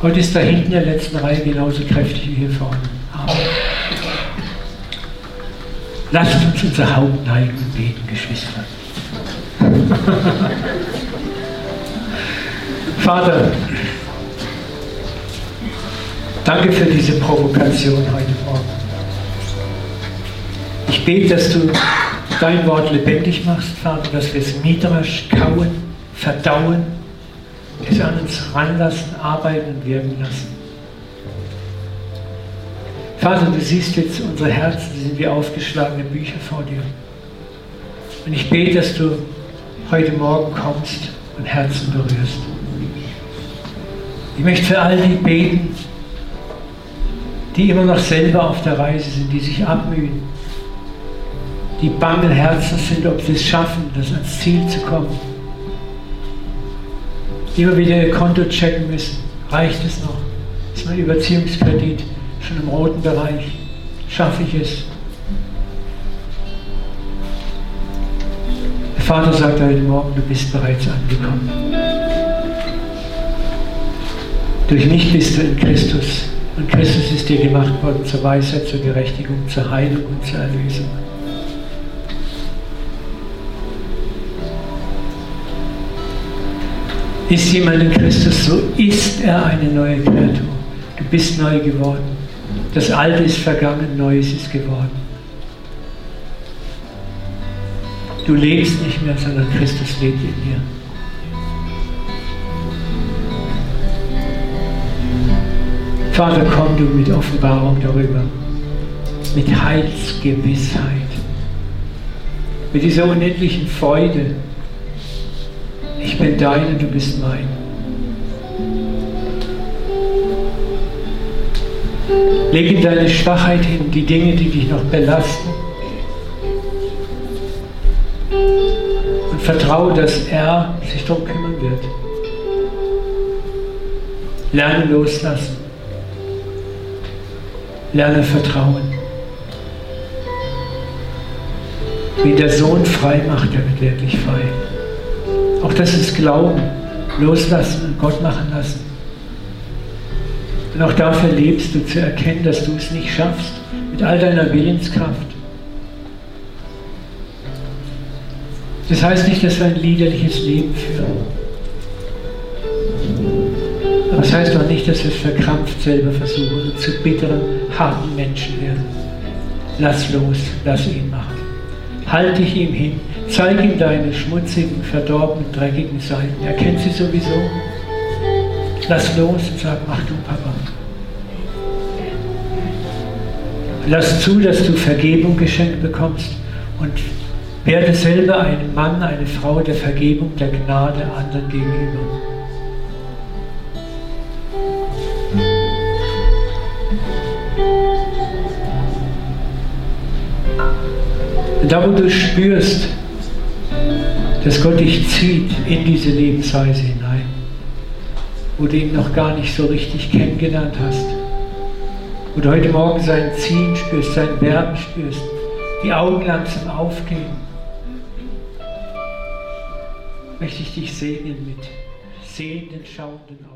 Gott ist da hinten in der letzten Reihe genauso kräftig wie hier vorne. Amen. Lasst uns unser Haupt neigen und beten, Geschwister. Vater, danke für diese Provokation heute Morgen. Ich bete, dass du dein Wort lebendig machst, Vater, dass wir es mitrasch kauen, verdauen, es an uns ranlassen, arbeiten und wirken lassen. Vater, du siehst jetzt unsere Herzen, die sind wie aufgeschlagene Bücher vor dir. Und ich bete, dass du heute Morgen kommst und Herzen berührst. Ich möchte für all die beten, die immer noch selber auf der Reise sind, die sich abmühen, die bangen Herzen sind, ob sie es schaffen, das ans Ziel zu kommen. Die immer wieder ihr Konto checken müssen. Reicht es noch? Ist mein Überziehungskredit schon im roten Bereich. Schaffe ich es? Der Vater sagt heute Morgen, du bist bereits angekommen. Durch mich bist du in Christus. Und Christus ist dir gemacht worden zur Weisheit, zur Gerechtigung, zur Heilung und zur Erlösung. Ist jemand in Christus, so ist er eine neue Kreatur. Du bist neu geworden. Das Alte ist vergangen, Neues ist geworden. Du lebst nicht mehr, sondern Christus lebt in dir. Vater, komm du mit Offenbarung darüber, mit Heilsgewissheit, mit dieser unendlichen Freude. Ich bin dein und du bist mein. Leg ihm deine Schwachheit hin, die Dinge, die dich noch belasten. Und vertraue, dass er sich darum kümmern wird. Lerne loslassen. Lerne Vertrauen. Wie der Sohn frei macht, der wird wirklich frei. Auch das ist Glauben. Loslassen und Gott machen lassen. Und auch dafür lebst du zu erkennen, dass du es nicht schaffst, mit all deiner Willenskraft. Das heißt nicht, dass wir ein liederliches Leben führen. Aber das heißt auch nicht, dass wir es verkrampft selber versuchen und zu bitteren, harten Menschen werden. Lass los, lass ihn machen. Halt dich ihm hin, zeig ihm deine schmutzigen, verdorbenen, dreckigen Seiten. Er kennt sie sowieso. Lass los und sag, mach du, Papa. Lass zu, dass du Vergebung geschenkt bekommst und werde selber ein Mann, eine Frau der Vergebung, der Gnade anderen gegenüber. Und da, wo du spürst, dass Gott dich zieht in diese Lebensweise wo du ihn noch gar nicht so richtig kennengelernt hast, wo du heute Morgen sein Ziehen spürst, sein Werben spürst, die Augen langsam aufgehen, möchte ich dich segnen mit sehenden, schauenden Augen.